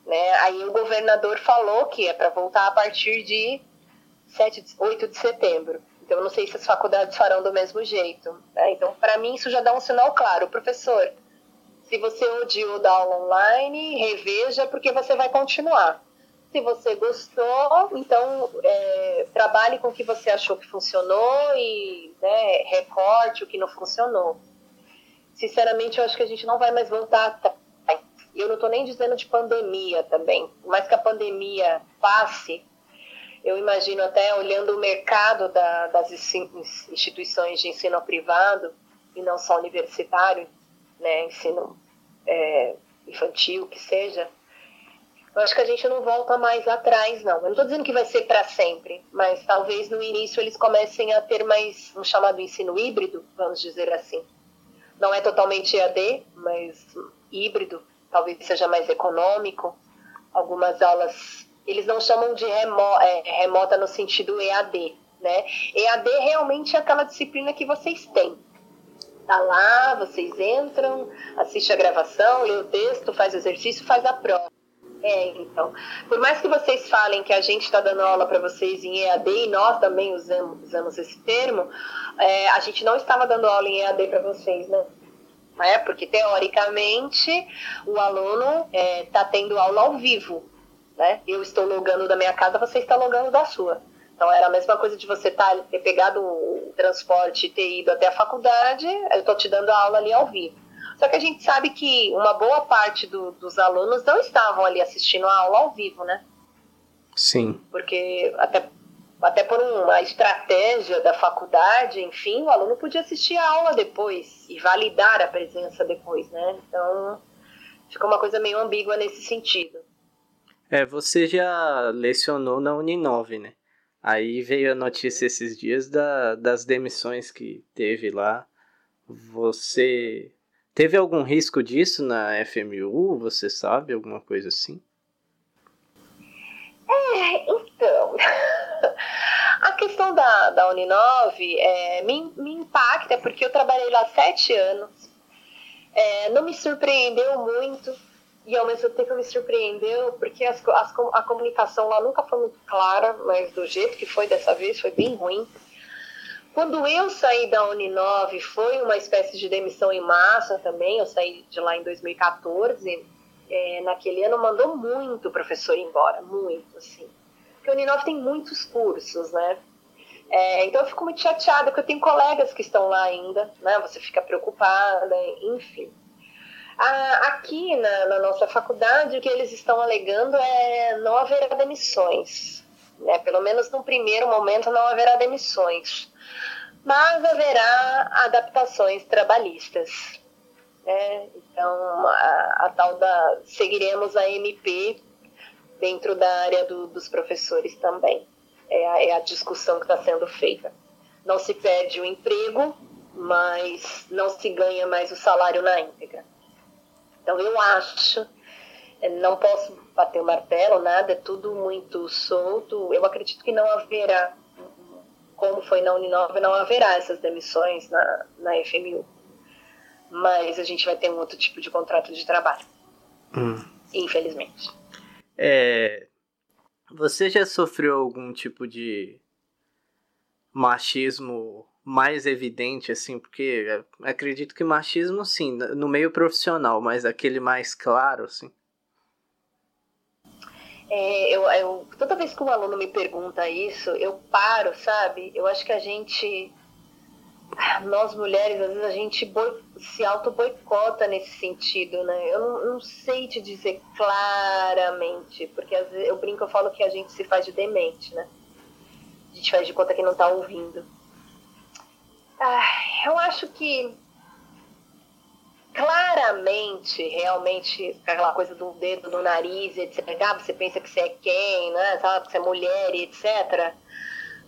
Speaker 2: Né? Aí o governador falou que é para voltar a partir de 7, 8 de setembro. Então, eu não sei se as faculdades farão do mesmo jeito. Né? Então, para mim, isso já dá um sinal claro. Professor, se você odiou da aula online, reveja, porque você vai continuar. Se você gostou, então é, trabalhe com o que você achou que funcionou e né, recorte o que não funcionou. Sinceramente, eu acho que a gente não vai mais voltar atrás. Eu não estou nem dizendo de pandemia também. Por mais que a pandemia passe, eu imagino até olhando o mercado da, das instituições de ensino privado, e não só universitário, né, ensino é, infantil, que seja, eu acho que a gente não volta mais atrás, não. Eu não estou dizendo que vai ser para sempre, mas talvez no início eles comecem a ter mais um chamado ensino híbrido, vamos dizer assim. Não é totalmente EAD, mas híbrido, talvez seja mais econômico. Algumas aulas, eles não chamam de remo, é, remota no sentido EAD, né? EAD realmente é aquela disciplina que vocês têm. Tá lá, vocês entram, assiste a gravação, lê o texto, faz o exercício, faz a prova. É, então. Por mais que vocês falem que a gente está dando aula para vocês em EAD, e nós também usamos, usamos esse termo, é, a gente não estava dando aula em EAD para vocês, né? É, porque teoricamente o aluno está é, tá tendo aula ao vivo. Né? Eu estou logando da minha casa, você está logando da sua. Então era a mesma coisa de você tá, ter pegado o transporte e ter ido até a faculdade, eu estou te dando a aula ali ao vivo. Só que a gente sabe que uma boa parte do, dos alunos não estavam ali assistindo a aula ao vivo, né?
Speaker 1: Sim.
Speaker 2: Porque até, até por uma estratégia da faculdade, enfim, o aluno podia assistir a aula depois e validar a presença depois, né? Então, ficou uma coisa meio ambígua nesse sentido.
Speaker 1: É, você já lecionou na Uninove, né? Aí veio a notícia esses dias da, das demissões que teve lá. Você Teve algum risco disso na FMU? Você sabe? Alguma coisa assim?
Speaker 2: É, então. <laughs> A questão da, da Uninove é, me, me impacta porque eu trabalhei lá sete anos. É, não me surpreendeu muito e ao mesmo tempo me surpreendeu porque as, as, a comunicação lá nunca foi muito clara, mas do jeito que foi dessa vez foi bem ruim. Quando eu saí da Uninove, foi uma espécie de demissão em massa também. Eu saí de lá em 2014. É, naquele ano mandou muito professor embora, muito, assim. Porque a Uninove tem muitos cursos, né? É, então eu fico muito chateada, porque eu tenho colegas que estão lá ainda, né? Você fica preocupada, enfim. Aqui na, na, nossa faculdade, o que eles estão alegando é não haverá demissões. Né? Pelo menos no primeiro momento não haverá demissões mas haverá adaptações trabalhistas. Né? Então, a, a, tal da. seguiremos a MP dentro da área do, dos professores também. É a, é a discussão que está sendo feita. Não se perde o emprego, mas não se ganha mais o salário na íntegra. Então, eu acho, é, não posso bater o martelo, nada, é tudo muito solto. Eu acredito que não haverá como foi na Uninove, não haverá essas demissões na, na FMU. Mas a gente vai ter um outro tipo de contrato de trabalho. Hum. Infelizmente.
Speaker 1: É, você já sofreu algum tipo de machismo mais evidente, assim? Porque acredito que machismo, sim, no meio profissional, mas aquele mais claro, assim.
Speaker 2: É, eu, eu, toda vez que um aluno me pergunta isso, eu paro, sabe? Eu acho que a gente, nós mulheres, às vezes a gente boi, se auto-boicota nesse sentido, né? Eu não, não, sei te dizer claramente, porque às vezes eu brinco, eu falo que a gente se faz de demente, né? A gente faz de conta que não tá ouvindo. Ah, eu acho que claramente, realmente, aquela coisa do dedo no nariz, etc. Você pensa que você é quem, né? Sabe, que você é mulher, etc.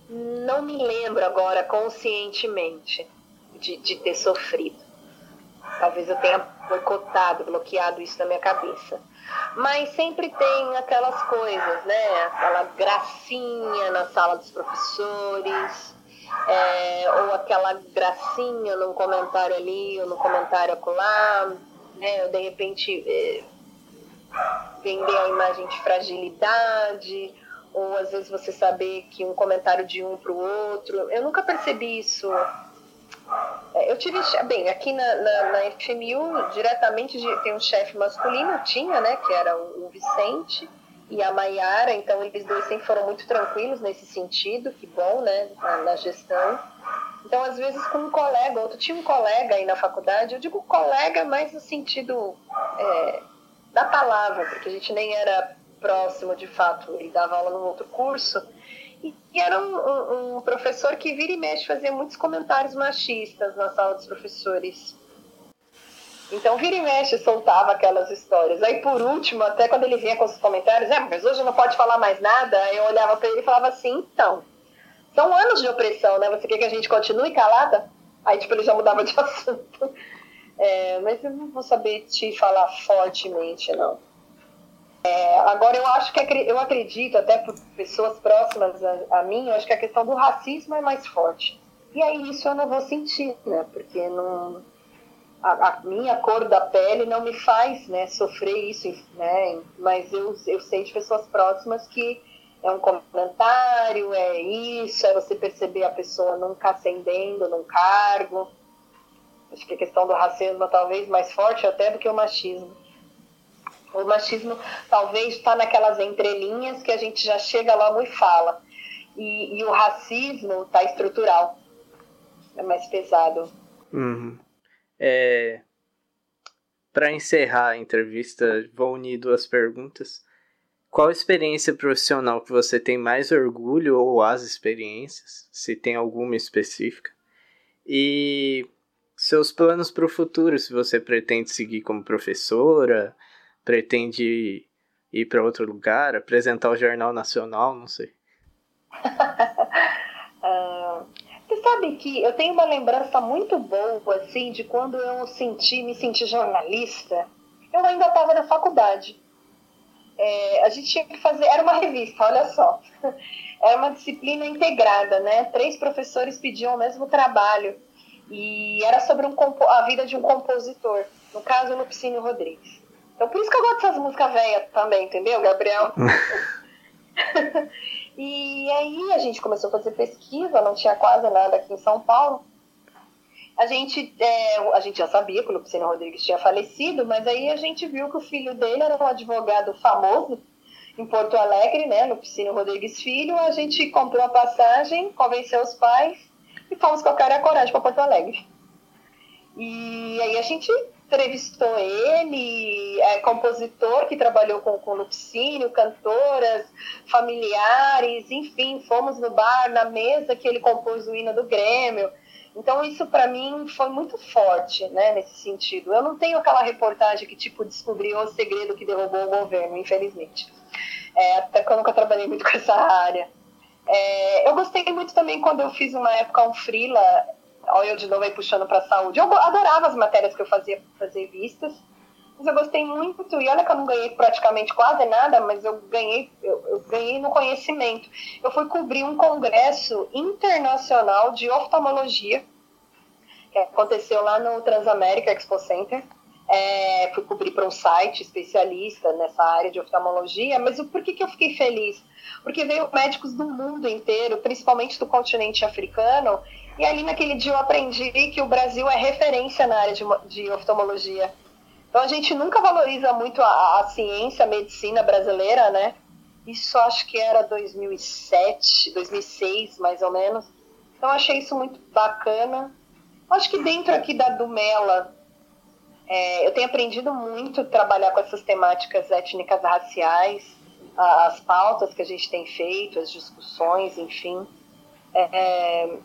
Speaker 2: Não me lembro agora conscientemente de, de ter sofrido. Talvez eu tenha boicotado, bloqueado isso na minha cabeça. Mas sempre tem aquelas coisas, né? Aquela gracinha na sala dos professores, é, ou aquela gracinha num comentário ali, ou no comentário acolá, né? Ou de repente é, vender a imagem de fragilidade, ou às vezes você saber que um comentário de um para o outro. Eu nunca percebi isso é, eu tive, bem, aqui na, na, na FMU, diretamente de, tem um chefe masculino, tinha, né, que era o, o Vicente e a Maiara, então eles dois sempre foram muito tranquilos nesse sentido, que bom, né, na, na gestão. Então, às vezes, com um colega, outro tinha um colega aí na faculdade, eu digo colega mais no sentido é, da palavra, porque a gente nem era próximo de fato, ele dava aula num outro curso, e era um, um, um, professor que vira e mexe fazia muitos comentários machistas na sala dos professores. Então, vira e mexe soltava aquelas histórias. Aí, por último, até quando ele vinha com os comentários, é, mas hoje não pode falar mais nada, eu olhava para ele e falava assim, então, são anos de opressão, né? Você quer que a gente continue calada? Aí, tipo, ele já mudava de <laughs> assunto. É, mas eu não vou saber te falar fortemente, não. É, agora, eu acho que eu acredito, até por pessoas próximas a, a, mim, eu acho que a questão do racismo é mais forte. E aí isso eu não vou sentir, né? Porque não, a, a minha cor da pele não me faz né, sofrer isso, né? Mas eu, eu sei de pessoas próximas que é um comentário, é isso, é você perceber a pessoa nunca ascendendo num cargo. Acho que a questão do racismo é talvez mais forte até do que o machismo. O machismo talvez está naquelas entrelinhas que a gente já chega logo e fala. E, e o racismo está estrutural. É mais pesado.
Speaker 1: Uhum. É... Para encerrar a entrevista, vou unir duas perguntas. Qual experiência profissional que você tem mais orgulho ou as experiências, se tem alguma específica? E seus planos para o futuro, se você pretende seguir como professora, pretende ir para outro lugar, apresentar o Jornal Nacional, não sei.
Speaker 2: uh, <laughs> você sabe que eu tenho uma lembrança muito boa, assim, de quando eu senti, me senti jornalista. Eu ainda estava na faculdade. É, a gente tinha que fazer, era uma revista, olha só. <laughs> Era uma disciplina integrada, né? Três professores pediam o mesmo trabalho. E era sobre um, a vida de um compositor, no caso, Lupicínio Rodrigues. Então por isso que eu gosto dessas músicas velhas também, entendeu, Gabriel? <laughs> <laughs> e aí a gente começou a fazer pesquisa, não tinha quase nada aqui em São Paulo. A gente, é, a gente já sabia que o Lupicínio Rodrigues tinha falecido, mas aí a gente viu que o filho dele era um advogado famoso em Porto Alegre, né, Lupicínio Rodrigues Filho. A gente comprou a passagem, convenceu os pais e fomos com a cara e a coragem para Porto Alegre. E aí a gente entrevistou ele, é compositor que trabalhou com, com Lupicínio, cantoras, familiares, enfim, fomos no bar, na mesa que ele compôs o hino do Grêmio. Então isso para mim foi muito forte, né, nesse sentido. Eu não tenho aquela reportagem que tipo descobriu o segredo que derrubou o governo, infelizmente. É, até que eu nunca trabalhei muito com essa área. É, eu gostei muito também quando eu fiz uma época um freela Olha eu de novo aí puxando para a saúde. Eu adorava as matérias que eu fazia fazer vistas, mas eu gostei muito. E olha que eu não ganhei praticamente quase nada, mas eu ganhei, eu, eu ganhei no conhecimento. Eu fui cobrir um congresso internacional de oftalmologia que aconteceu lá no Transamérica Expo Center. É, fui cobrir para um site especialista nessa área de oftalmologia, mas o, por que, que eu fiquei feliz? Porque veio médicos do mundo inteiro, principalmente do continente africano, e ali naquele dia eu aprendi que o Brasil é referência na área de, de oftalmologia. Então a gente nunca valoriza muito a, a, ciência, a medicina brasileira, né? Isso acho que era 2007, 2006 mais ou menos. Então achei isso muito bacana. Acho que dentro aqui da Dumela é, eu tenho aprendido muito trabalhar com essas temáticas étnicas raciais, as pautas que a gente tem feito, as discussões, enfim. É,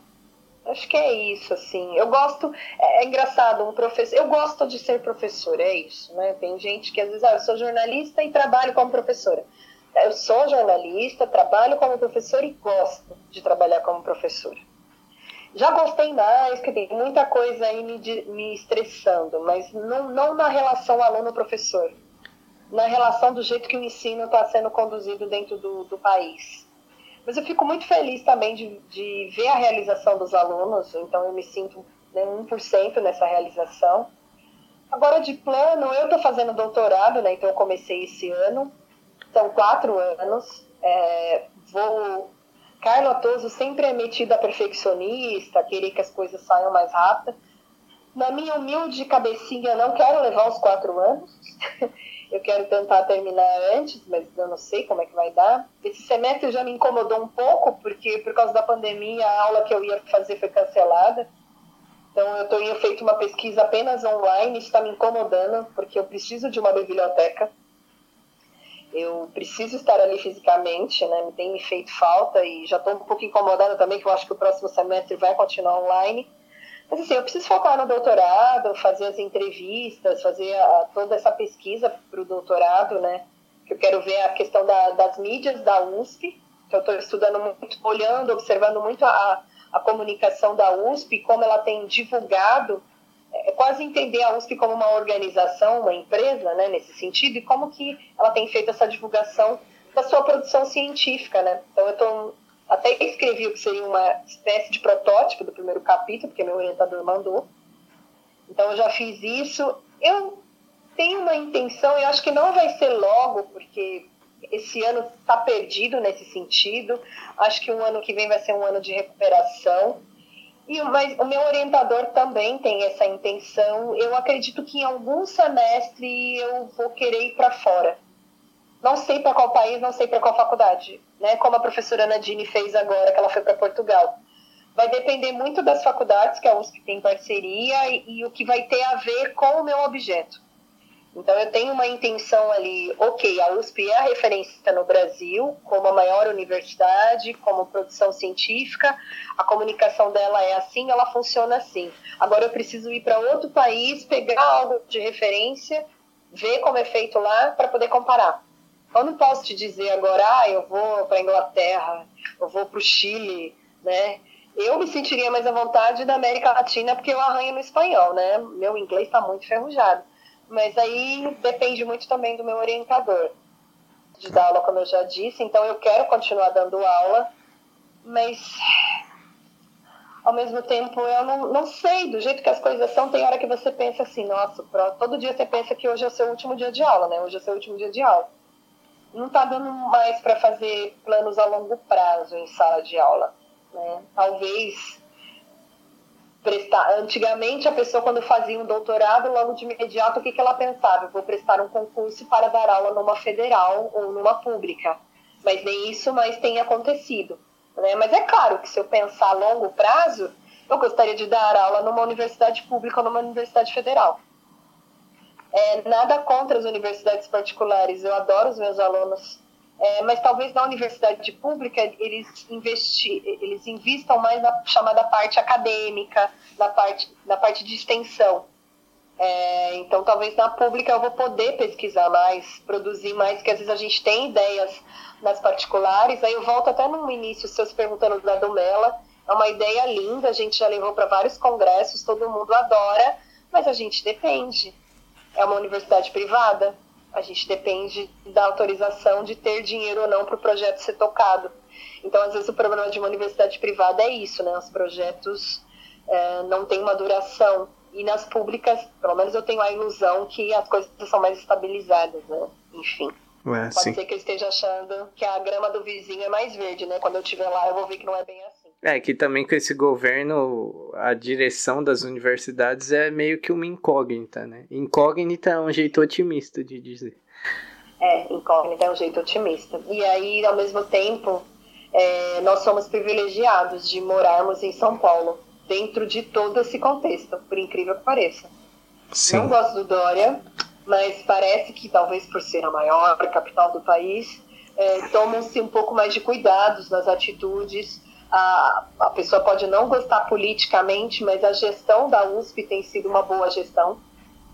Speaker 2: Acho que é isso, assim. Eu gosto, é, é, engraçado, um professor. Eu gosto de ser professor, é isso, né? Tem gente que às vezes, ah, eu sou jornalista e trabalho como professora. Eu sou jornalista, trabalho como professora e gosto de trabalhar como professora. Já gostei mais, tem muita coisa aí me, me estressando, mas não, não na relação aluno-professor, na relação do jeito que o ensino está sendo conduzido dentro do, do país. Mas eu fico muito feliz também de, de ver a realização dos alunos, então eu me sinto né, 1% nessa realização. Agora, de plano, eu estou fazendo doutorado, né, então eu comecei esse ano, são quatro anos. É, vou. Carlos Atoso sempre é metido a perfeccionista, querer que as coisas saiam mais rápido. Na minha humilde cabecinha, não quero levar os quatro anos. <laughs> eu quero tentar terminar antes, mas eu não sei como é que vai dar. Esse semestre já me incomodou um pouco, porque por causa da pandemia a aula que eu ia fazer foi cancelada. Então eu tenho feito uma pesquisa apenas online, está me incomodando, porque eu preciso de uma biblioteca eu preciso estar ali fisicamente, né? Me tem me feito falta e já estou um pouco incomodada também, que eu acho que o próximo semestre vai continuar online. Mas assim, eu preciso focar no doutorado, fazer as entrevistas, fazer a, toda essa pesquisa para o doutorado, né? Que eu quero ver a questão da, das mídias da USP, que eu estou estudando muito, olhando, observando muito a, a comunicação da USP, como ela tem divulgado é quase entender a USP como uma organização, uma empresa, né, nesse sentido, e como que ela tem feito essa divulgação da sua produção científica, né? Então eu tô, até escrevi o que seria uma espécie de protótipo do primeiro capítulo, porque meu orientador mandou. Então eu já fiz isso. Eu tenho uma intenção, e acho que não vai ser logo, porque esse ano está perdido nesse sentido. Acho que o ano que vem vai ser um ano de recuperação. E, mas o meu orientador também tem essa intenção. Eu acredito que em algum semestre eu vou querer ir para fora. Não sei para qual país, não sei para qual faculdade, né? Como a professora Nadine fez agora, que ela foi para Portugal. Vai depender muito das faculdades que a USP tem parceria e, e o que vai ter a ver com o meu objeto. Então eu tenho uma intenção ali, ok, a USP é a referência no Brasil como a maior universidade, como produção científica, a comunicação dela é assim, ela funciona assim. Agora eu preciso ir para outro país, pegar algo de referência, ver como é feito lá para poder comparar. Eu não posso te dizer agora, ah, eu vou para a Inglaterra, eu vou para o Chile, né? Eu me sentiria mais à vontade da América Latina porque eu arranho no espanhol, né? Meu inglês está muito ferrujado. Mas aí depende muito também do meu orientador de dar aula, como eu já disse. Então eu quero continuar dando aula, mas ao mesmo tempo eu não, não sei, do jeito que as coisas são, tem hora que você pensa assim, nossa, todo dia você pensa que hoje é o seu último dia de aula, né? Hoje é o seu último dia de aula. Não está dando mais para fazer planos a longo prazo em sala de aula. Né? Talvez prestar. Antigamente, a pessoa, quando fazia um doutorado, logo de imediato, o que, que ela pensava? Eu vou prestar um concurso para dar aula numa federal ou numa pública. Mas nem isso mais tem acontecido. Né? Mas é claro que se eu pensar a longo prazo, eu gostaria de dar aula numa universidade pública ou numa universidade federal. É, nada contra as universidades particulares, eu adoro os meus alunos é, mas talvez na universidade pública eles, investi, eles investam mais na chamada parte acadêmica, na parte, na parte de extensão. É, então, talvez na pública eu vou poder pesquisar mais, produzir mais, que às vezes a gente tem ideias nas particulares. Aí eu volto até no início, seus perguntando da Domela. É uma ideia linda, a gente já levou para vários congressos, todo mundo adora, mas a gente depende. É uma universidade privada, a gente depende da autorização de ter dinheiro ou não para o projeto ser tocado. Então, às vezes, o problema de uma universidade privada é isso, né? Os projetos é, não têm uma duração. E nas públicas, pelo menos eu tenho a ilusão que as coisas são mais estabilizadas, né? Enfim. Ué, Pode sim. ser que eu esteja achando que a grama do vizinho é mais verde, né? Quando eu estiver lá, eu vou ver que não é bem assim.
Speaker 1: É, que também com esse governo, a direção das universidades é meio que uma incógnita, né? Incógnita é um jeito otimista de dizer.
Speaker 2: É, incógnita é um jeito otimista. E aí, ao mesmo tempo, é, nós somos privilegiados de morarmos em São Paulo, dentro de todo esse contexto, por incrível que pareça. Sim. Não gosto do Dória, mas parece que talvez por ser a maior capital do país, é, tomam-se um pouco mais de cuidados nas atitudes a, a pessoa pode não gostar politicamente, mas a gestão da USP tem sido uma boa gestão,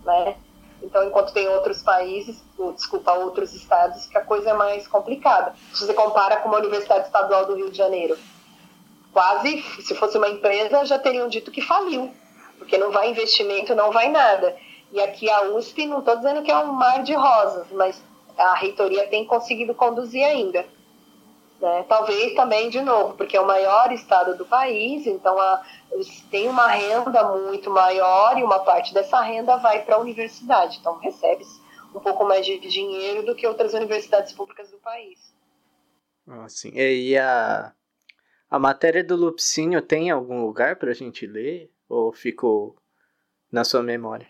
Speaker 2: né? Então, enquanto tem outros países, ou, desculpa, outros estados, que a coisa é mais complicada. Se você compara com uma universidade estadual do Rio de Janeiro, quase, se fosse uma empresa, já teriam dito que faliu, porque não vai investimento, não vai nada. E aqui a USP, não estou dizendo que é um mar de rosas, mas a reitoria tem conseguido conduzir ainda. Né? Talvez também, de novo, porque é o maior estado do país, então a, tem uma renda muito maior e uma parte dessa renda vai para a universidade. Então recebe um pouco mais de dinheiro do que outras universidades públicas do país.
Speaker 1: Ah, sim. E a, a matéria do Lupicínio tem algum lugar para a gente ler? Ou ficou na sua memória?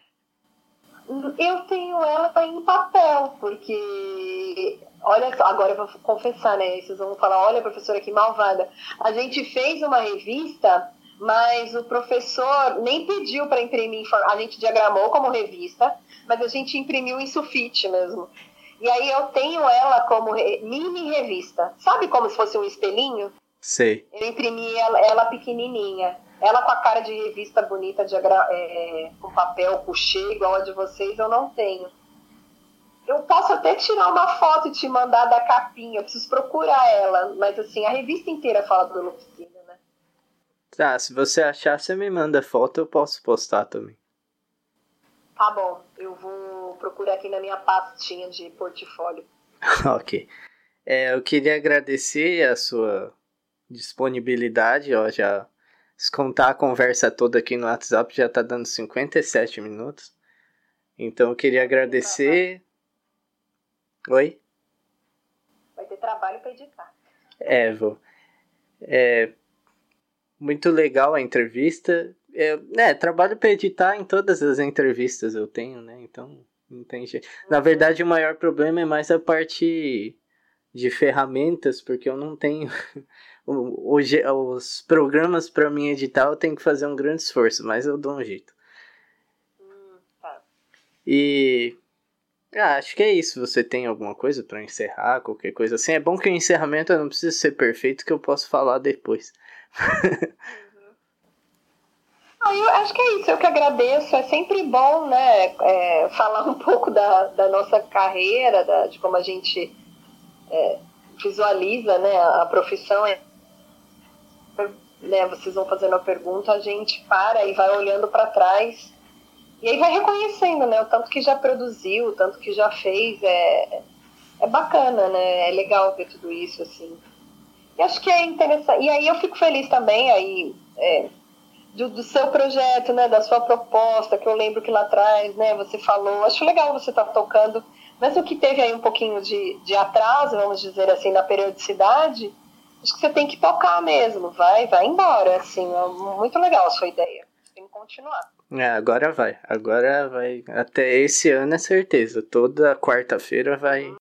Speaker 2: Eu tenho ela em papel, porque olha só, agora eu vou confessar, né? Vocês vão falar, olha, professora, que malvada. A gente fez uma revista, mas o professor nem pediu para imprimir, a gente diagramou como revista, mas a gente imprimiu em sulfite mesmo. E aí eu tenho ela como mini revista. Sabe como se fosse um espelhinho?
Speaker 1: Sei.
Speaker 2: Eu imprimi ela, ela pequenininha. Ela com a cara de revista bonita, de, é, com papel couché, igual a de vocês, eu não tenho. Eu posso até tirar uma foto e te mandar da capinha, eu preciso procurar ela. Mas assim, a revista inteira fala do Lupicínio, né?
Speaker 1: Tá, se você achar, você me manda foto, eu posso postar também.
Speaker 2: Tá bom, eu vou procurar aqui na minha pastinha de portfólio. <laughs>
Speaker 1: ok. É, eu queria agradecer a sua disponibilidade, ó, já se contar a conversa toda aqui no WhatsApp já tá dando 57 minutos. Então eu queria agradecer. Oi?
Speaker 2: Vai ter trabalho para editar.
Speaker 1: É, vou. É muito legal a entrevista. É, é trabalho para editar em todas as entrevistas eu tenho, né? Então não tem jeito. Na verdade, o maior problema é mais a parte de ferramentas, porque eu não tenho <laughs> Hoje, os programas para mim editar eu tenho que fazer um grande esforço, mas eu dou um jeito.
Speaker 2: Hum, tá.
Speaker 1: E ah, acho que é isso. Você tem alguma coisa para encerrar, qualquer coisa assim? É bom que o encerramento não precisa ser perfeito, que eu posso falar depois.
Speaker 2: ah, eu acho que é isso. Eu que agradeço. É sempre bom, né, é, falar um pouco da, da nossa carreira, da, de como a gente é, visualiza, né, a profissão. É né, vocês vão fazendo a pergunta, a gente para e vai olhando para trás e aí vai reconhecendo, né, o tanto que já produziu, o tanto que já fez, é, é bacana, né, é legal ver tudo isso, assim. E acho que é interessante, e aí eu fico feliz também, aí, é, do, do, seu projeto, né, da sua proposta, que eu lembro que lá atrás, né, você falou, acho legal você estar tá tocando, mesmo que teve aí um pouquinho de, de atraso, vamos dizer assim, na periodicidade, acho que você tem que focar mesmo, vai, vai embora, assim, é muito legal a sua ideia, tem que continuar.
Speaker 1: É, agora vai, agora vai, até esse ano é certeza, toda quarta-feira vai.